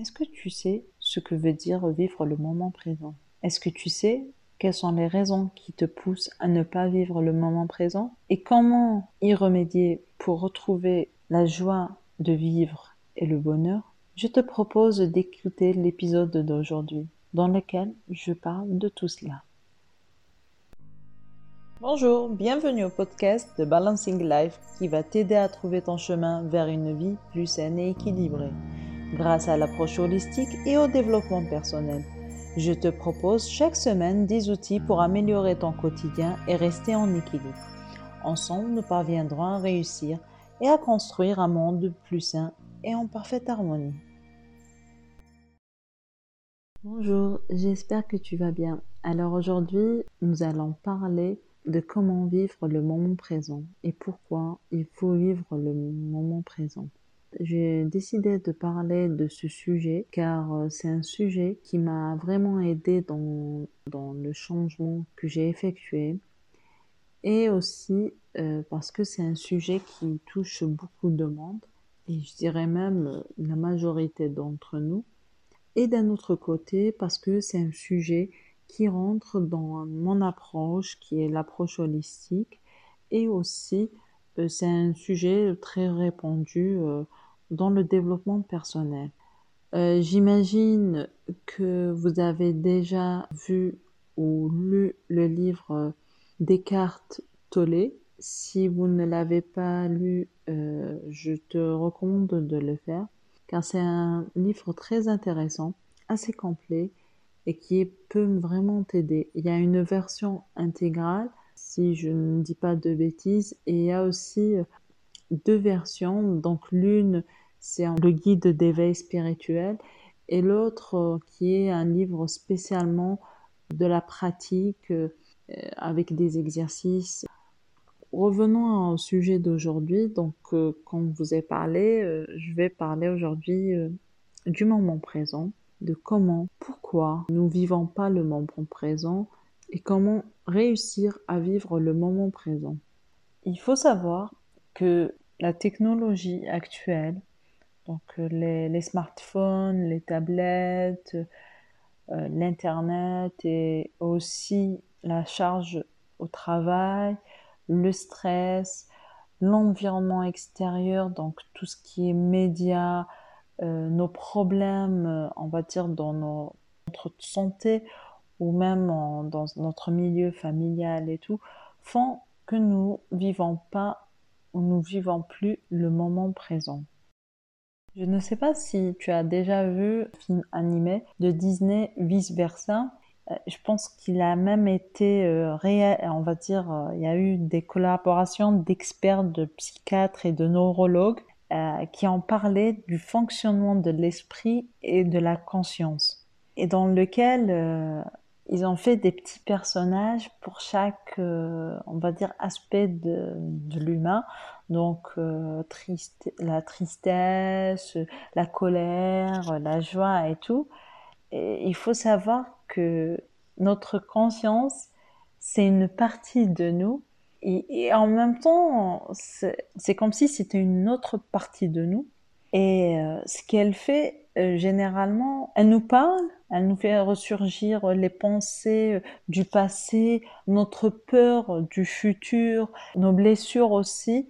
Est-ce que tu sais ce que veut dire vivre le moment présent? Est-ce que tu sais quelles sont les raisons qui te poussent à ne pas vivre le moment présent? Et comment y remédier pour retrouver la joie de vivre et le bonheur? Je te propose d'écouter l'épisode d'aujourd'hui dans lequel je parle de tout cela. Bonjour, bienvenue au podcast de Balancing Life qui va t'aider à trouver ton chemin vers une vie plus saine et équilibrée grâce à l'approche holistique et au développement personnel. Je te propose chaque semaine des outils pour améliorer ton quotidien et rester en équilibre. Ensemble, nous parviendrons à réussir et à construire un monde plus sain et en parfaite harmonie. Bonjour, j'espère que tu vas bien. Alors aujourd'hui, nous allons parler de comment vivre le moment présent et pourquoi il faut vivre le moment présent. J'ai décidé de parler de ce sujet car euh, c'est un sujet qui m'a vraiment aidé dans, dans le changement que j'ai effectué et aussi euh, parce que c'est un sujet qui touche beaucoup de monde et je dirais même euh, la majorité d'entre nous. Et d'un autre côté parce que c'est un sujet qui rentre dans mon approche qui est l'approche holistique et aussi c'est un sujet très répandu dans le développement personnel. Euh, j'imagine que vous avez déjà vu ou lu le livre Descartes Tollé. Si vous ne l'avez pas lu, euh, je te recommande de le faire car c'est un livre très intéressant, assez complet et qui peut vraiment t'aider. Il y a une version intégrale, si je ne dis pas de bêtises, et il y a aussi deux versions. Donc l'une c'est le guide d'éveil spirituel, et l'autre euh, qui est un livre spécialement de la pratique euh, avec des exercices. Revenons au sujet d'aujourd'hui. Donc, euh, comme vous ai parlé, je vais parler aujourd'hui du moment présent, de comment, pourquoi nous vivons pas le moment présent et comment réussir à vivre le moment présent. Il faut savoir que la technologie actuelle donc euh, les, smartphones, les tablettes, euh, l'Internet et aussi la charge au travail, le stress, l'environnement extérieur, donc tout ce qui est médias, euh, nos problèmes, on va dire, dans notre santé ou même dans notre milieu familial et tout, font que nous vivons pas ou nous vivons plus le moment présent. Je ne sais pas si tu as déjà vu un film animé de Disney Vice Versa. Euh, je pense qu'il a même été euh, réel, on va dire, euh, il y a eu des collaborations d'experts, de psychiatres et de neurologues qui ont parlé du fonctionnement de l'esprit et de la conscience, et dans lequel ils ont fait des petits personnages pour chaque, on va dire, aspect de, l'humain. Donc euh, la tristesse, la colère, la joie et tout. Et il faut savoir que notre conscience, c'est une partie de nous. Et, en même temps, c'est comme si c'était une autre partie de nous. Et euh, ce qu'elle fait, euh, généralement, elle nous parle, elle nous fait ressurgir les pensées du passé, notre peur du futur, nos blessures aussi.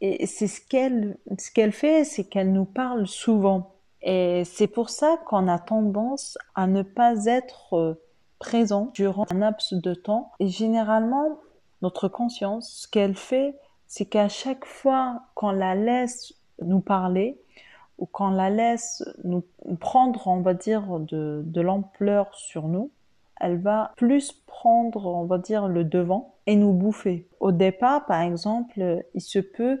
Et c'est ce qu'elle, ce qu'elle fait, c'est qu'elle nous parle souvent. Et c'est pour ça qu'on a tendance à ne pas être euh, présent durant un laps de temps. Et généralement, notre conscience, ce qu'elle fait, c'est qu'à chaque fois qu'on la laisse nous parler, ou qu'on la laisse nous prendre, on va dire, de, de l'ampleur sur nous, elle va plus prendre, on va dire, le devant et nous bouffer. Au départ, par exemple, il se peut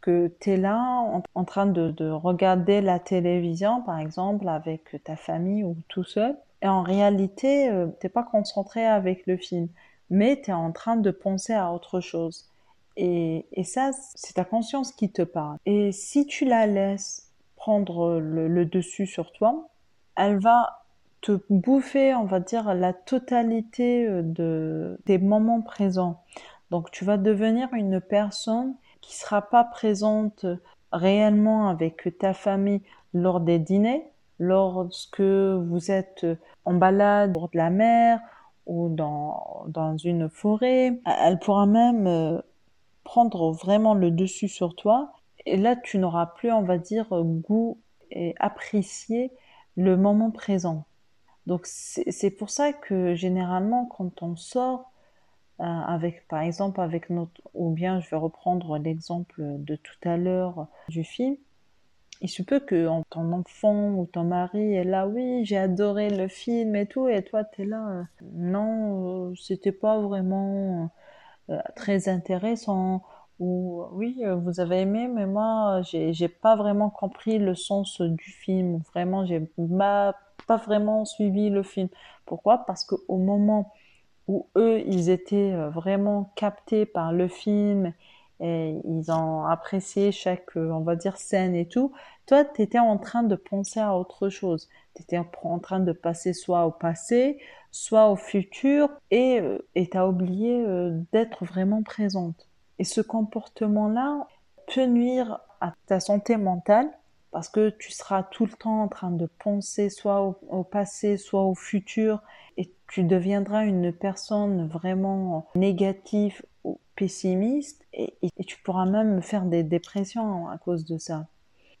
que tu es là en, train de, regarder la télévision, par exemple, avec ta famille ou tout seul, et en réalité, euh, t'es pas concentré avec le film, mais tu es en train de penser à autre chose. Et, ça, c'est ta conscience qui te parle. Et si tu la laisses prendre le, dessus sur toi, elle va te bouffer, on va dire, la totalité euh, de, des moments présents. Donc tu vas devenir une personne qui sera pas présente réellement avec ta famille lors des dîners, lorsque vous êtes en balade bord de la mer ou dans, dans une forêt. Elle pourra même euh, prendre vraiment le dessus sur toi. Et là, tu n'auras plus, on va dire, goût et apprécier le moment présent. Donc c'est pour ça que généralement quand on sort euh, avec par exemple avec notre ou bien je vais reprendre l'exemple de tout à l'heure du film il se peut que ton enfant ou ton mari est là, oui, j'ai adoré le film et tout, et toi, tu es là, euh, non, euh, c'était pas vraiment euh, très intéressant, ou oui, vous avez aimé, mais moi, j'ai pas vraiment compris le sens du film, vraiment, j'ai pas, vraiment suivi le film. Pourquoi? Parce qu'au moment où eux, ils étaient vraiment captés par le film et ils ont apprécié chaque, on va dire, scène et tout. Toi, tu étais en train de penser à autre chose. Tu étais en train de passer soit au passé, soit au futur, et euh, tu as oublié euh, d'être vraiment présente. Et ce comportement-là peut nuire à ta santé mentale parce que tu seras tout le temps en train de penser soit au, passé, soit au futur, et tu deviendras une personne vraiment négative ou pessimiste, et, tu pourras même faire des dépressions à cause de ça.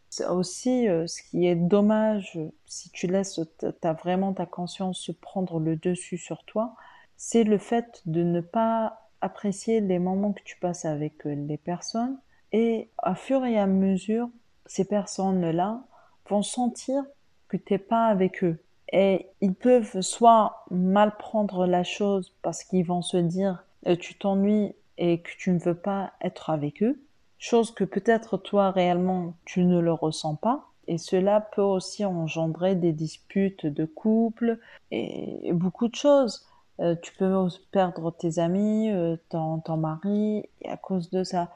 C'est aussi euh, ce qui est dommage si tu laisses ta, vraiment ta conscience prendre le dessus sur toi, c'est le fait de ne pas apprécier les moments que tu passes avec euh, les personnes et à fur et à mesure ces personnes-là vont sentir que tu n'es pas avec eux. Et ils peuvent soit mal prendre la chose parce qu'ils vont se dire euh, tu t'ennuies et que tu ne veux pas être avec eux, chose que peut-être toi réellement tu ne le ressens pas. Et cela peut aussi engendrer des disputes de couple et beaucoup de choses. Euh, tu peux perdre tes amis, euh, ton, ton mari à cause de ça.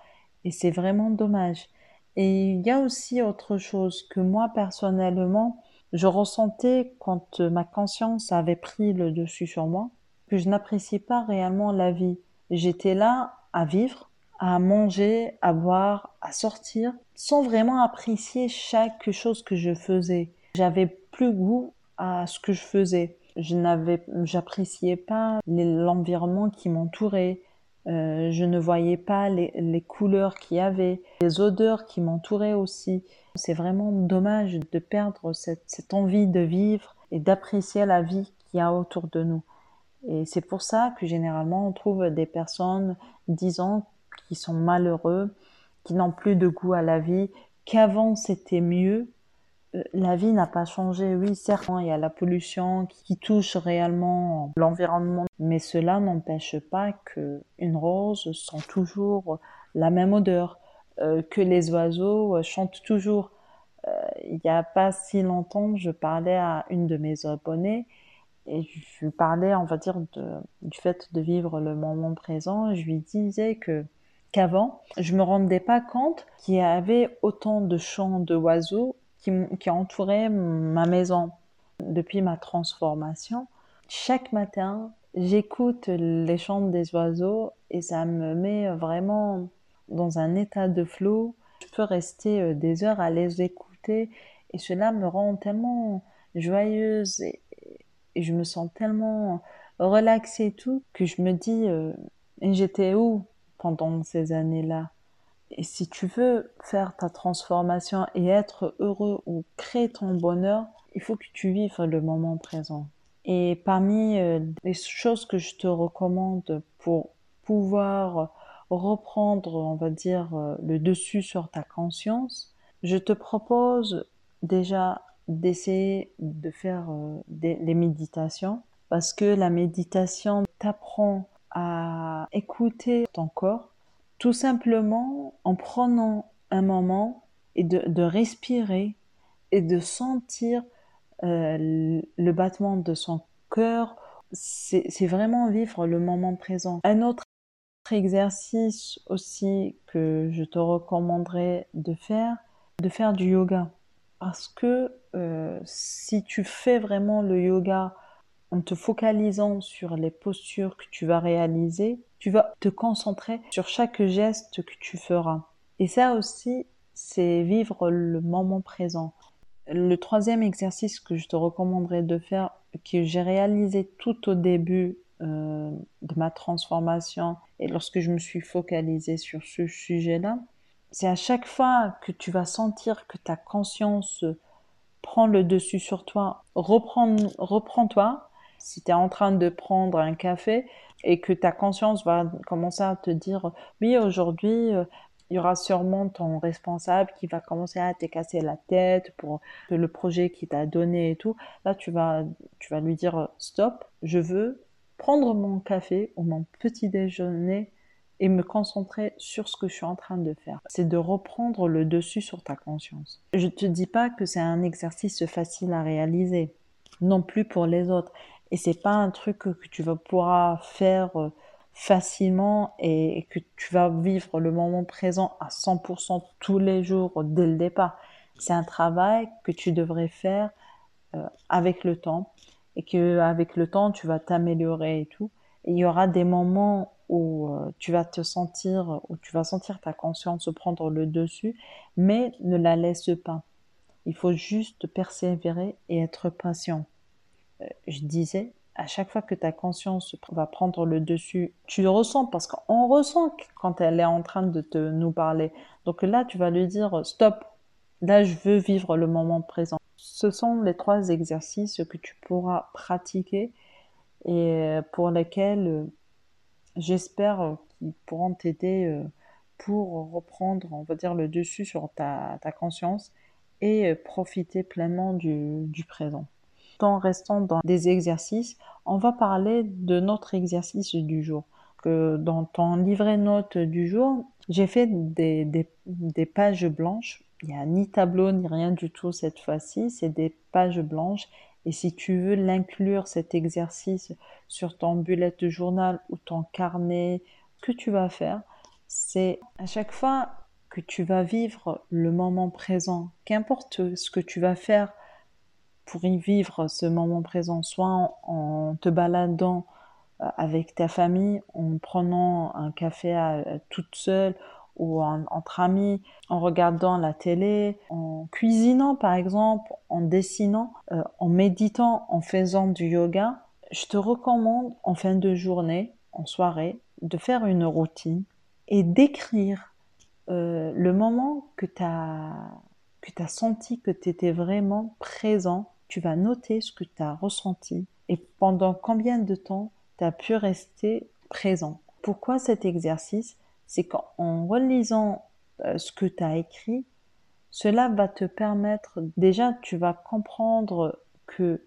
Et c'est vraiment dommage. Et il y a aussi autre chose que moi personnellement, je ressentais quand ma conscience avait pris le dessus sur moi, que je n'appréciais pas réellement la vie. J'étais là à vivre, à manger, à boire, à sortir, sans vraiment apprécier chaque chose que je faisais. J'avais plus goût à ce que je faisais. Je n'avais, j'appréciais pas l'environnement qui m'entourait. Euh, je ne voyais pas les, les couleurs qu'il y avait, les odeurs qui m'entouraient aussi. C'est vraiment dommage de perdre cette, cette envie de vivre et d'apprécier la vie qu'il y a autour de nous. Et c'est pour ça que généralement on trouve des personnes disant qui sont malheureux, qui n'ont plus de goût à la vie, qu'avant c'était mieux, la vie n'a pas changé. Oui, certes, il y a la pollution qui touche réellement l'environnement, mais cela n'empêche pas que une rose sent toujours la même odeur, euh, que les oiseaux chantent toujours. Euh, il n'y a pas si longtemps, je parlais à une de mes abonnées et je lui parlais, on va dire, du fait de vivre le moment présent. Je lui disais que qu'avant, je me rendais pas compte qu'il y avait autant de chants d'oiseaux qui, entourait ma maison. Depuis ma transformation, chaque matin, j'écoute les chants des oiseaux et ça me met vraiment dans un état de flot. Je peux rester euh, des heures à les écouter et cela me rend tellement joyeuse et, je me sens tellement relaxée et tout que je me dis euh, j'étais où pendant ces années-là? Et si tu veux faire ta transformation et être heureux ou créer ton bonheur, il faut que tu vives le moment présent. Et parmi euh, les choses que je te recommande pour pouvoir reprendre, on va dire, euh, le dessus sur ta conscience, je te propose déjà d'essayer de faire euh, les méditations parce que la méditation t'apprend à écouter ton corps, tout simplement en prenant un moment et de, respirer et de sentir euh, le battement de son cœur, c'est vraiment vivre le moment présent. Un autre exercice aussi que je te recommanderais de faire, de faire du yoga. Parce que euh, si tu fais vraiment le yoga en te focalisant sur les postures que tu vas réaliser, tu vas te concentrer sur chaque geste que tu feras. Et ça aussi, c'est vivre le moment présent. Le troisième exercice que je te recommanderais de faire, que j'ai réalisé tout au début euh, de ma transformation et lorsque je me suis focalisée sur ce sujet-là, c'est à chaque fois que tu vas sentir que ta conscience prend le dessus sur toi, reprends-toi. Si tu es en train de prendre un café et que ta conscience va commencer à te dire, oui, aujourd'hui, euh, il y aura sûrement ton responsable qui va commencer à te casser la tête pour le projet qu'il t'a donné et tout. Là, tu vas, tu vas lui dire stop, je veux prendre mon café ou mon petit déjeuner et me concentrer sur ce que je suis en train de faire. C'est de reprendre le dessus sur ta conscience. Je te dis pas que c'est un exercice facile à réaliser, non plus pour les autres. Et c'est pas un truc que tu vas pouvoir faire euh, facilement et que tu vas vivre le moment présent à 100% tous les jours dès le départ. C'est un travail que tu devrais faire euh, avec le temps et que avec le temps tu vas t'améliorer et tout. Il y aura des moments où euh, tu vas te sentir, où tu vas sentir ta conscience prendre le dessus, mais ne la laisse pas. Il faut juste persévérer et être patient. Euh, je disais, à chaque fois que ta conscience va prendre le dessus, tu le ressens parce qu'on ressent quand elle est en train de te nous parler. Donc là, tu vas lui dire stop. Là, je veux vivre le moment présent. Ce sont les trois exercices que tu pourras pratiquer et pour lesquels euh, j'espère qu'ils pourront t'aider euh, pour reprendre, on va dire, le dessus sur ta, conscience et profiter pleinement du présent en restant dans des exercices, on va parler de notre exercice du jour. Que dans ton livret note du jour, j'ai fait des, des, pages blanches. Il n'y a ni tableau ni rien du tout cette fois-ci, c'est des pages blanches. Et si tu veux l'inclure, cet exercice, sur ton bullet de journal ou ton carnet, que tu vas faire, c'est à chaque fois que tu vas vivre le moment présent, qu'importe ce que tu vas faire pour y vivre ce moment présent, soit en, te baladant euh, avec ta famille, en prenant un café à, toute seule ou entre amis, en regardant la télé, en cuisinant par exemple, en dessinant, euh, en méditant, en faisant du yoga, je te recommande en fin de journée, en soirée, de faire une routine et d'écrire euh, le moment que tu as, que as senti que tu étais vraiment présent tu vas noter ce que tu as ressenti et pendant combien de temps tu as pu rester présent. Pourquoi cet exercice? C'est qu'en relisant euh, ce que tu as écrit, cela va te permettre, déjà tu vas comprendre que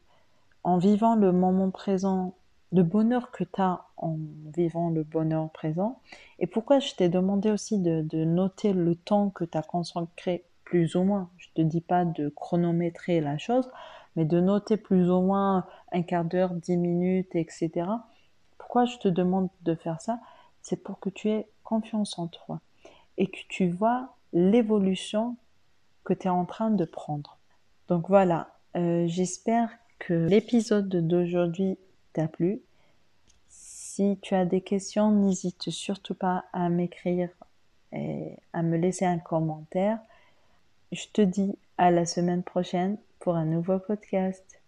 en vivant le moment présent, le bonheur que tu as en vivant le bonheur présent, et pourquoi je t'ai demandé aussi de, de, noter le temps que tu as consacré plus ou moins, je te dis pas de chronométrer la chose, mais de noter plus ou moins un quart d'heure, dix minutes, etc. Pourquoi je te demande de faire ça? C'est pour que tu aies confiance en toi et que tu vois l'évolution que tu es en train de prendre. Donc voilà, euh, j'espère que l'épisode d'aujourd'hui t'a plu. Si tu as des questions, n'hésite surtout pas à m'écrire et à me laisser un commentaire. Je te dis à la semaine prochaine pour un nouveau podcast.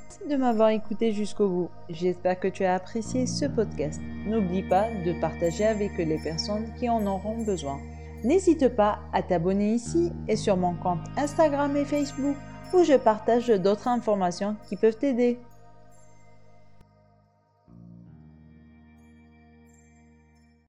Merci de m'avoir écouté jusqu'au bout. J'espère que tu as apprécié ce podcast. N'oublie pas de partager avec les personnes qui en auront besoin. N'hésite pas à t'abonner ici et sur mon compte Instagram et Facebook où je partage d'autres informations qui peuvent t'aider.